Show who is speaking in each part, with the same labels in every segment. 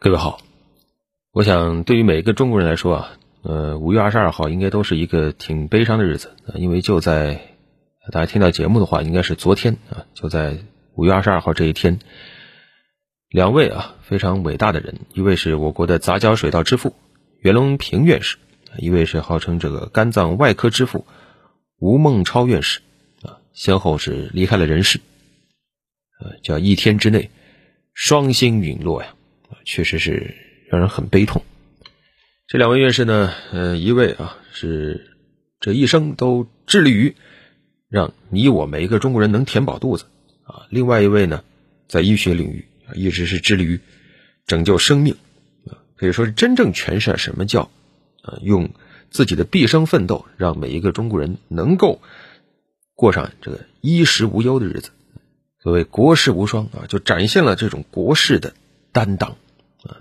Speaker 1: 各位好，我想对于每一个中国人来说啊，呃，五月二十二号应该都是一个挺悲伤的日子，因为就在大家听到节目的话，应该是昨天啊，就在五月二十二号这一天，两位啊非常伟大的人，一位是我国的杂交水稻之父袁隆平院士，一位是号称这个肝脏外科之父吴孟超院士啊，先后是离开了人世，呃，叫一天之内双星陨落呀。确实是让人很悲痛。这两位院士呢，呃，一位啊是这一生都致力于让你我每一个中国人能填饱肚子啊；另外一位呢，在医学领域啊一直是致力于拯救生命啊，可以说是真正诠释了什么叫啊用自己的毕生奋斗，让每一个中国人能够过上这个衣食无忧的日子。所谓国士无双啊，就展现了这种国士的。担当，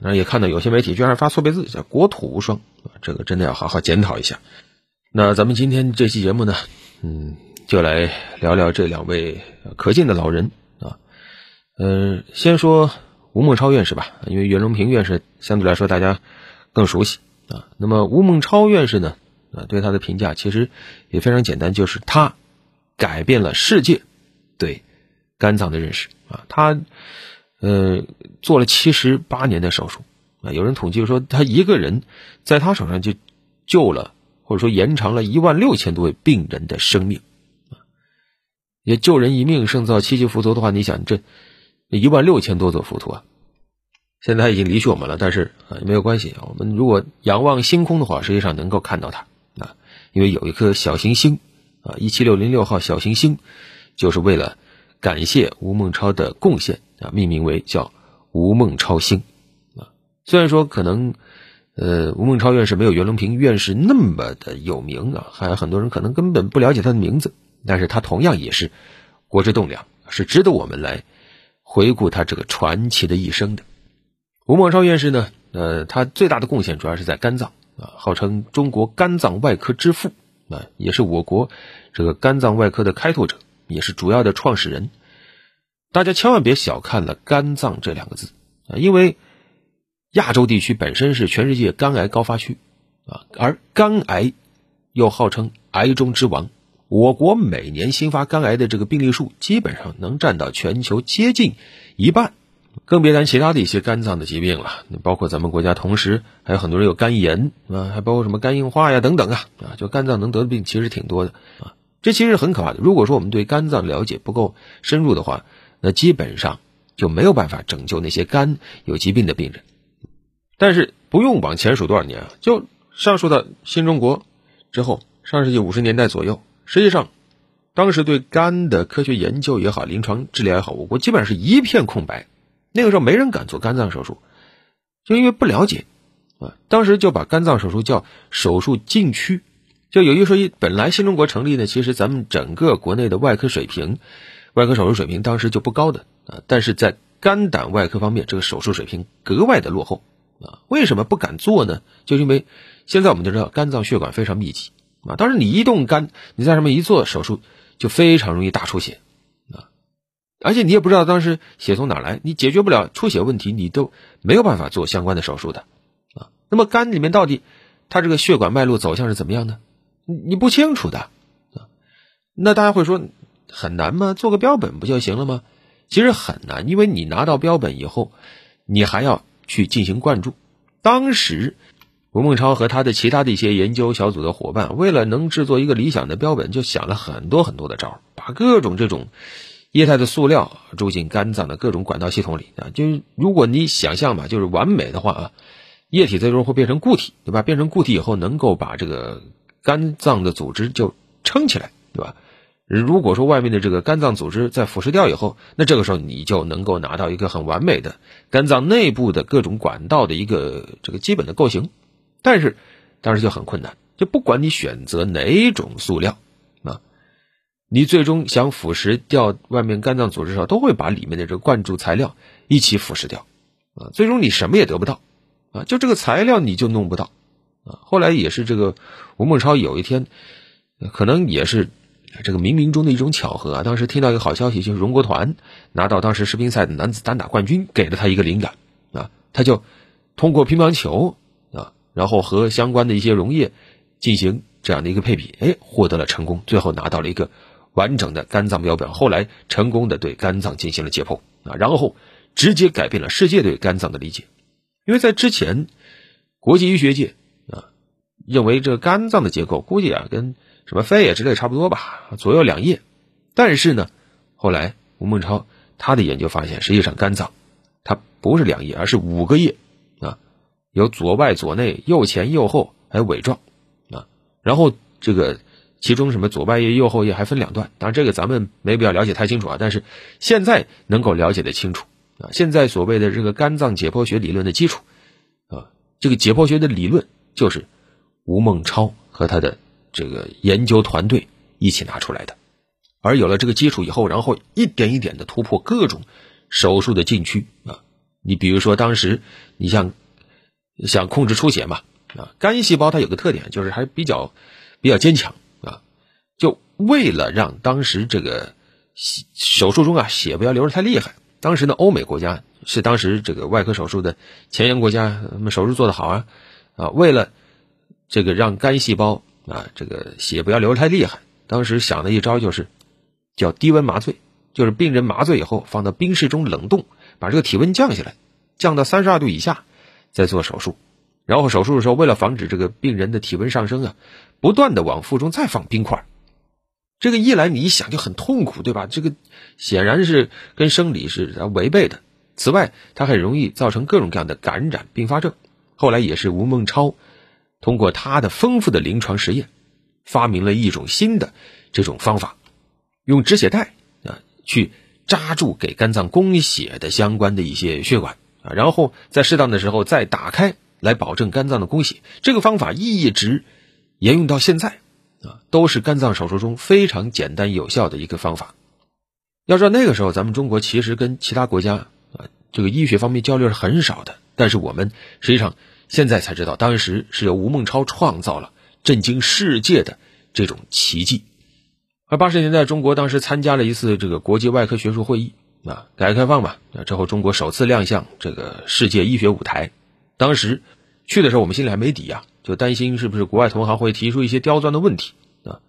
Speaker 1: 那也看到有些媒体居然发错别字，叫“国土无双”啊，这个真的要好好检讨一下。那咱们今天这期节目呢，嗯，就来聊聊这两位可敬的老人啊。呃，先说吴孟超院士吧，因为袁隆平院士相对来说大家更熟悉啊。那么吴孟超院士呢，啊，对他的评价其实也非常简单，就是他改变了世界对肝脏的认识啊，他。呃，做了七十八年的手术啊，有人统计说，他一个人在他手上就救了，或者说延长了一万六千多位病人的生命。也救人一命胜造七级浮屠的话，你想这一万六千多座浮屠啊，现在已经离去我们了，但是啊没有关系，我们如果仰望星空的话，实际上能够看到他啊，因为有一颗小行星啊，一七六零六号小行星，就是为了感谢吴孟超的贡献。啊，命名为叫吴孟超星，啊，虽然说可能，呃，吴孟超院士没有袁隆平院士那么的有名啊，还很多人可能根本不了解他的名字，但是他同样也是国之栋梁，是值得我们来回顾他这个传奇的一生的。吴孟超院士呢，呃，他最大的贡献主要是在肝脏啊，号称中国肝脏外科之父啊，也是我国这个肝脏外科的开拓者，也是主要的创始人。大家千万别小看了肝脏这两个字啊，因为亚洲地区本身是全世界肝癌高发区啊，而肝癌又号称癌中之王，我国每年新发肝癌的这个病例数基本上能占到全球接近一半，更别谈其他的一些肝脏的疾病了。包括咱们国家同时还有很多人有肝炎啊，还包括什么肝硬化呀等等啊啊，就肝脏能得的病其实挺多的啊，这其实很可怕的。如果说我们对肝脏了解不够深入的话，那基本上就没有办法拯救那些肝有疾病的病人，但是不用往前数多少年啊，就上述的新中国之后，上世纪五十年代左右，实际上当时对肝的科学研究也好，临床治疗也好，我国基本上是一片空白。那个时候没人敢做肝脏手术，就因为不了解啊。当时就把肝脏手术叫手术禁区，就有一说一，本来新中国成立呢，其实咱们整个国内的外科水平。外科手术水平当时就不高的啊，但是在肝胆外科方面，这个手术水平格外的落后啊。为什么不敢做呢？就因为现在我们就知道肝脏血管非常密集啊，当时你一动肝，你在上面一做手术，就非常容易大出血啊。而且你也不知道当时血从哪来，你解决不了出血问题，你都没有办法做相关的手术的啊。那么肝里面到底它这个血管脉络走向是怎么样呢？你你不清楚的啊。那大家会说。很难吗？做个标本不就行了吗？其实很难，因为你拿到标本以后，你还要去进行灌注。当时，吴孟超和他的其他的一些研究小组的伙伴，为了能制作一个理想的标本，就想了很多很多的招把各种这种液态的塑料注进肝脏的各种管道系统里啊。就如果你想象嘛，就是完美的话啊，液体最终会变成固体，对吧？变成固体以后，能够把这个肝脏的组织就撑起来，对吧？如果说外面的这个肝脏组织在腐蚀掉以后，那这个时候你就能够拿到一个很完美的肝脏内部的各种管道的一个这个基本的构型，但是当时就很困难，就不管你选择哪种塑料啊，你最终想腐蚀掉外面肝脏组织上，都会把里面的这个灌注材料一起腐蚀掉啊，最终你什么也得不到啊，就这个材料你就弄不到啊。后来也是这个吴孟超有一天，可能也是。这个冥冥中的一种巧合啊！当时听到一个好消息，就是荣国团拿到当时世乒赛的男子单打冠军，给了他一个灵感啊，他就通过乒乓球啊，然后和相关的一些溶液进行这样的一个配比，哎，获得了成功，最后拿到了一个完整的肝脏标本。后来成功的对肝脏进行了解剖啊，然后直接改变了世界对肝脏的理解。因为在之前，国际医学界啊认为这肝脏的结构估计啊跟什么肺啊之类差不多吧，左右两叶。但是呢，后来吴孟超他的研究发现，实际上肝脏它不是两叶，而是五个叶啊，有左外、左内、右前、右后，还有尾状啊。然后这个其中什么左外叶、右后叶还分两段，当然这个咱们没必要了解太清楚啊。但是现在能够了解的清楚。啊，现在所谓的这个肝脏解剖学理论的基础，啊，这个解剖学的理论就是吴孟超和他的这个研究团队一起拿出来的。而有了这个基础以后，然后一点一点的突破各种手术的禁区啊。你比如说，当时你像想控制出血嘛，啊，肝细胞它有个特点就是还比较比较坚强啊。就为了让当时这个手术中啊血不要流的太厉害。当时呢，欧美国家是当时这个外科手术的前沿国家，那么手术做得好啊，啊，为了这个让肝细胞啊这个血不要流太厉害，当时想的一招就是叫低温麻醉，就是病人麻醉以后放到冰室中冷冻，把这个体温降下来，降到三十二度以下再做手术，然后手术的时候为了防止这个病人的体温上升啊，不断的往腹中再放冰块。这个一来你一想就很痛苦，对吧？这个显然是跟生理是违背的。此外，它很容易造成各种各样的感染并发症。后来也是吴孟超通过他的丰富的临床实验，发明了一种新的这种方法，用止血带啊去扎住给肝脏供血的相关的一些血管啊，然后在适当的时候再打开，来保证肝脏的供血。这个方法一直沿用到现在。啊，都是肝脏手术中非常简单有效的一个方法。要知道那个时候，咱们中国其实跟其他国家啊，这个医学方面交流是很少的。但是我们实际上现在才知道，当时是由吴孟超创造了震惊世界的这种奇迹。而八十年代，中国当时参加了一次这个国际外科学术会议啊，改革开放嘛，啊之后中国首次亮相这个世界医学舞台。当时去的时候，我们心里还没底呀。就担心是不是国外同行会提出一些刁钻的问题啊？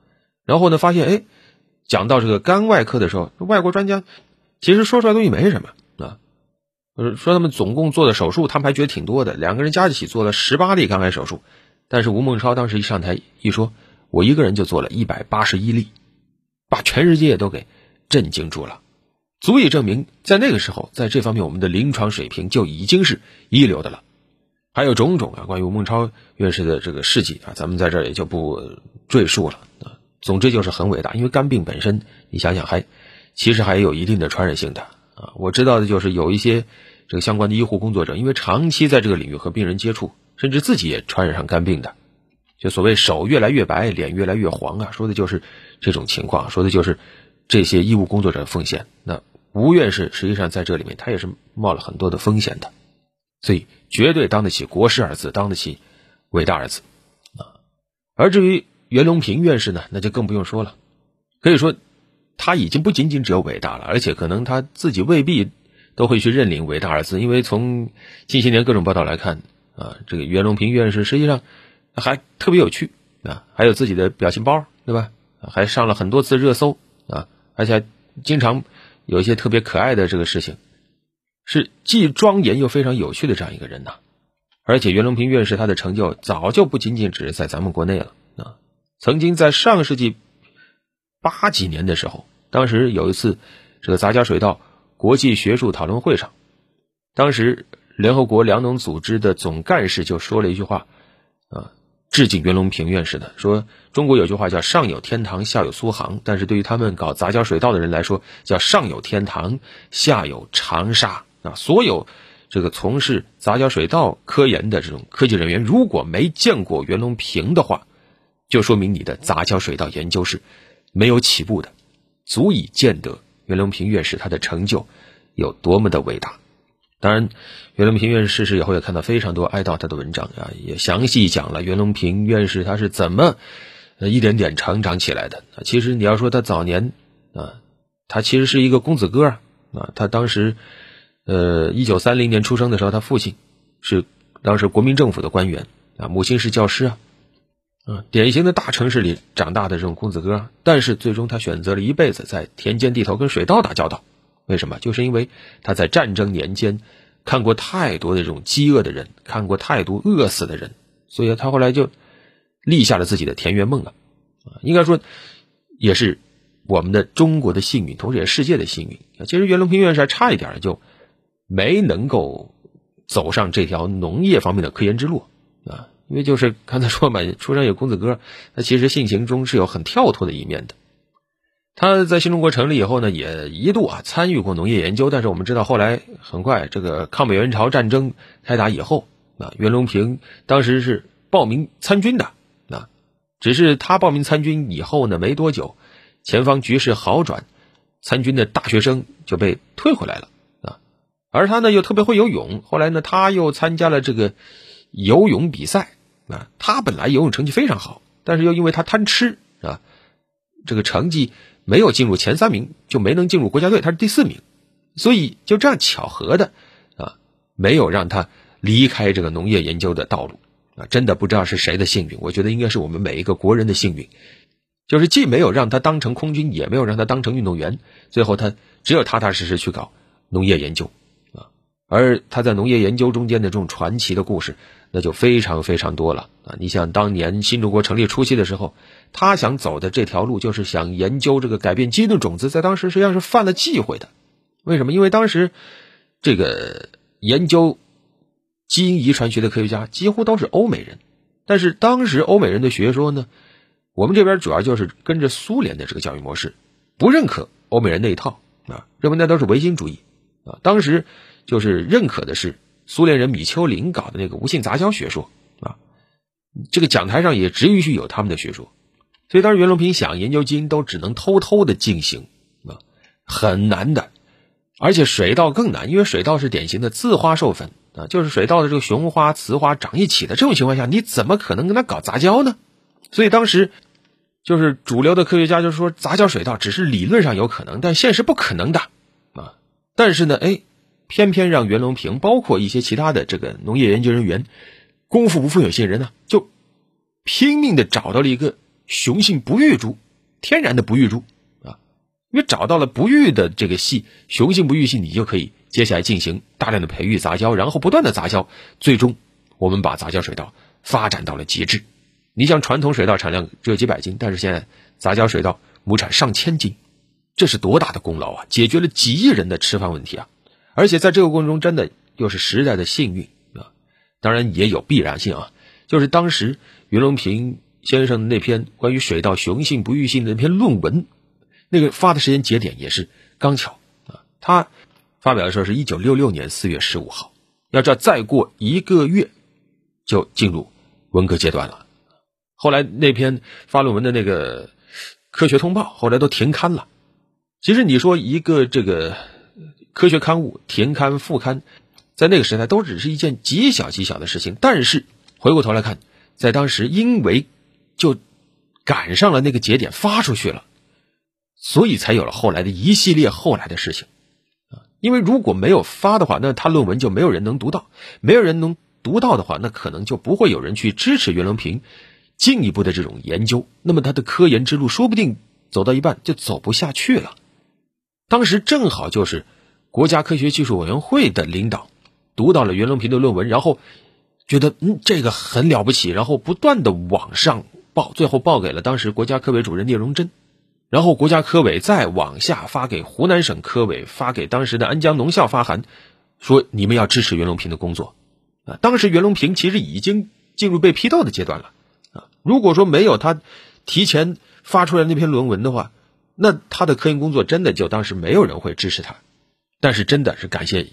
Speaker 1: 然后呢，发现哎，讲到这个肝外科的时候，外国专家其实说出来东西没什么啊。说他们总共做的手术，他们还觉得挺多的，两个人加一起做了十八例肝癌手术。但是吴孟超当时一上台一说，我一个人就做了一百八十一例，把全世界都给震惊住了，足以证明在那个时候，在这方面我们的临床水平就已经是一流的了。还有种种啊，关于吴孟超院士的这个事迹啊，咱们在这儿也就不赘述了啊。总之就是很伟大，因为肝病本身，你想想还其实还有一定的传染性的啊。我知道的就是有一些这个相关的医护工作者，因为长期在这个领域和病人接触，甚至自己也传染上肝病的，就所谓手越来越白，脸越来越黄啊，说的就是这种情况，说的就是这些医务工作者的奉献。那吴院士实际上在这里面，他也是冒了很多的风险的。所以绝对当得起“国师”二字，当得起“伟大”二字，啊。而至于袁隆平院士呢，那就更不用说了。可以说，他已经不仅仅只有伟大了，而且可能他自己未必都会去认领“伟大”二字，因为从近些年各种报道来看，啊，这个袁隆平院士实际上还特别有趣啊，还有自己的表情包，对吧？还上了很多次热搜啊，而且还经常有一些特别可爱的这个事情。是既庄严又非常有趣的这样一个人呐，而且袁隆平院士他的成就早就不仅仅只是在咱们国内了啊。曾经在上世纪八几年的时候，当时有一次这个杂交水稻国际学术讨论会上，当时联合国粮农组织的总干事就说了一句话啊，致敬袁隆平院士的，说中国有句话叫上有天堂，下有苏杭，但是对于他们搞杂交水稻的人来说，叫上有天堂，下有长沙。啊，所有这个从事杂交水稻科研的这种科技人员，如果没见过袁隆平的话，就说明你的杂交水稻研究是没有起步的，足以见得袁隆平院士他的成就有多么的伟大。当然，袁隆平院士逝世以后，也看到非常多哀悼他的文章啊，也详细讲了袁隆平院士他是怎么一点点成长起来的。其实你要说他早年啊，他其实是一个公子哥啊，他当时。呃，一九三零年出生的时候，他父亲是当时国民政府的官员啊，母亲是教师啊，嗯，典型的大城市里长大的这种公子哥，但是最终他选择了一辈子在田间地头跟水稻打交道。为什么？就是因为他在战争年间看过太多的这种饥饿的人，看过太多饿死的人，所以他后来就立下了自己的田园梦啊！应该说也是我们的中国的幸运，同时也是世界的幸运！其实袁隆平院士还差一点就没能够走上这条农业方面的科研之路啊，因为就是刚才说嘛，出生有公子哥，他其实性情中是有很跳脱的一面的。他在新中国成立以后呢，也一度啊参与过农业研究，但是我们知道后来很快这个抗美援朝战争开打以后啊，袁隆平当时是报名参军的啊，只是他报名参军以后呢，没多久，前方局势好转，参军的大学生就被退回来了啊，而他呢又特别会游泳，后来呢他又参加了这个游泳比赛啊，他本来游泳成绩非常好，但是又因为他贪吃啊，这个成绩。没有进入前三名，就没能进入国家队，他是第四名，所以就这样巧合的啊，没有让他离开这个农业研究的道路啊，真的不知道是谁的幸运，我觉得应该是我们每一个国人的幸运，就是既没有让他当成空军，也没有让他当成运动员，最后他只有踏踏实实去搞农业研究啊，而他在农业研究中间的这种传奇的故事。那就非常非常多了啊！你想当年新中国成立初期的时候，他想走的这条路就是想研究这个改变基因的种子，在当时实际上是犯了忌讳的。为什么？因为当时这个研究基因遗传学的科学家几乎都是欧美人，但是当时欧美人的学说呢，我们这边主要就是跟着苏联的这个教育模式，不认可欧美人那一套啊，认为那都是唯心主义啊。当时就是认可的是。苏联人米丘林搞的那个无性杂交学说啊，这个讲台上也只允许有他们的学说，所以当时袁隆平想研究基因都只能偷偷的进行啊，很难的，而且水稻更难，因为水稻是典型的自花授粉啊，就是水稻的这个雄花雌花长一起的这种情况下，你怎么可能跟它搞杂交呢？所以当时就是主流的科学家就说杂交水稻只是理论上有可能，但现实不可能的啊。但是呢，哎。偏偏让袁隆平，包括一些其他的这个农业研究人员，功夫不负有心人呢，就拼命的找到了一个雄性不育株，天然的不育株啊，因为找到了不育的这个系，雄性不育系，你就可以接下来进行大量的培育杂交，然后不断的杂交，最终我们把杂交水稻发展到了极致。你像传统水稻产量只有几百斤，但是现在杂交水稻亩产上千斤，这是多大的功劳啊！解决了几亿人的吃饭问题啊！而且在这个过程中，真的又是时代的幸运啊！当然也有必然性啊，就是当时袁隆平先生的那篇关于水稻雄性不育性的那篇论文，那个发的时间节点也是刚巧啊。他发表的时候是一九六六年四月十五号，要知道再过一个月就进入文革阶段了。后来那篇发论文的那个《科学通报》后来都停刊了。其实你说一个这个。科学刊物田刊副刊，在那个时代都只是一件极小极小的事情。但是回过头来看，在当时因为就赶上了那个节点发出去了，所以才有了后来的一系列后来的事情啊。因为如果没有发的话，那他论文就没有人能读到，没有人能读到的话，那可能就不会有人去支持袁隆平进一步的这种研究。那么他的科研之路说不定走到一半就走不下去了。当时正好就是。国家科学技术委员会的领导读到了袁隆平的论文，然后觉得嗯这个很了不起，然后不断的往上报，最后报给了当时国家科委主任聂荣臻，然后国家科委再往下发给湖南省科委，发给当时的安江农校发函，说你们要支持袁隆平的工作啊。当时袁隆平其实已经进入被批斗的阶段了啊。如果说没有他提前发出来那篇论文的话，那他的科研工作真的就当时没有人会支持他。但是真的是感谢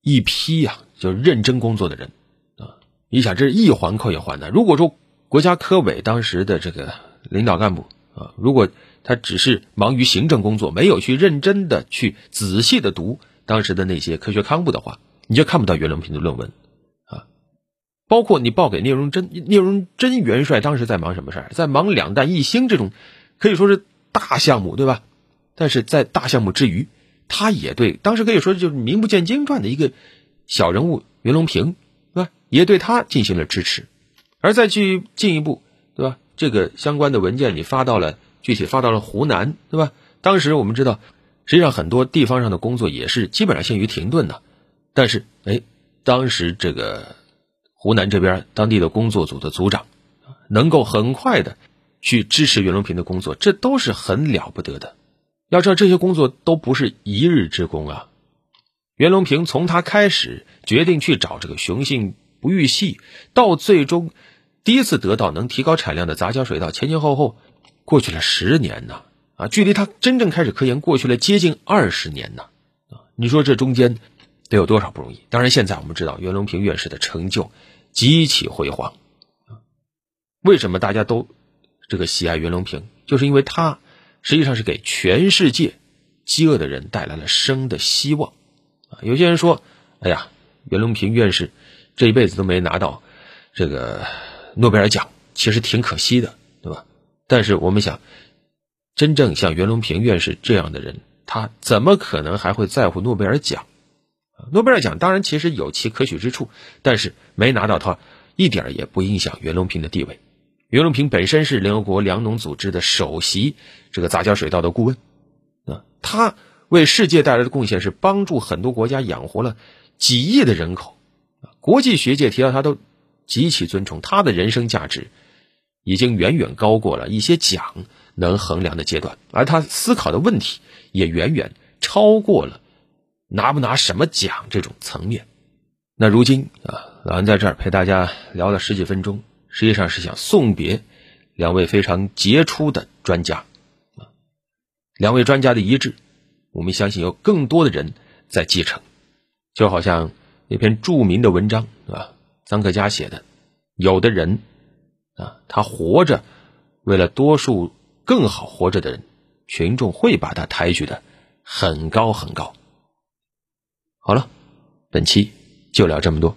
Speaker 1: 一批呀，就认真工作的人啊！你想，这是一环扣一环的。如果说国家科委当时的这个领导干部啊，如果他只是忙于行政工作，没有去认真的去仔细的读当时的那些科学刊物的话，你就看不到袁隆平的论文啊。包括你报给聂荣臻，聂荣臻元帅当时在忙什么事儿？在忙两弹一星这种可以说是大项目，对吧？但是在大项目之余。他也对当时可以说就是名不见经传的一个小人物袁隆平，对吧？也。对他进行了支持。而再去进一步，对吧？这个相关的文件你发到了，具体发到了湖南，对吧？当时我们知道，实际上很多地方上的工作也是基本上陷于停顿的。但是，哎，当时这个湖南这边当地的工作组的组长，能够很快的去支持袁隆平的工作，这都是很了不得的。要知道，这些工作都不是一日之功啊。袁隆平从他开始决定去找这个雄性不育系，到最终。第一次得到能提高产量的杂交水稻，前前后后过去了十年呢，啊，距离他真正开始科研过去了接近二十年呢，啊，你说这中间得有多少不容易？当然，现在我们知道袁隆平院士的成就极其辉煌，为什么大家都这个喜爱袁隆平？就是因为他实际上是给全世界饥饿的人带来了生的希望，啊，有些人说，哎呀，袁隆平院士这一辈子都没拿到这个。诺贝尔奖其实挺可惜的，对吧？但是我们想，真正像袁隆平院士这样的人，他怎么可能还会在乎诺贝尔奖？诺贝尔奖当然其实有其可取之处，但是没拿到它，一点也不影响袁隆平的地位。袁隆平本身是联合国粮农组织的首席这个杂交水稻的顾问，啊，他为世界带来的贡献是帮助很多国家养活了几亿的人口，国际学界提到他都。极其尊崇他的人生价值，已经远远高过了一些奖能衡量的阶段，而他思考的问题也远远超过了拿不拿什么奖这种层面。那如今啊，老安在这儿陪大家聊了十几分钟，实际上是想送别两位非常杰出的专家啊，两位专家的遗志，我们相信有更多的人在继承，就好像那篇著名的文章啊。臧克家写的，有的人啊，他活着，为了多数更好活着的人，群众会把他抬举的很高很高。好了，本期就聊这么多。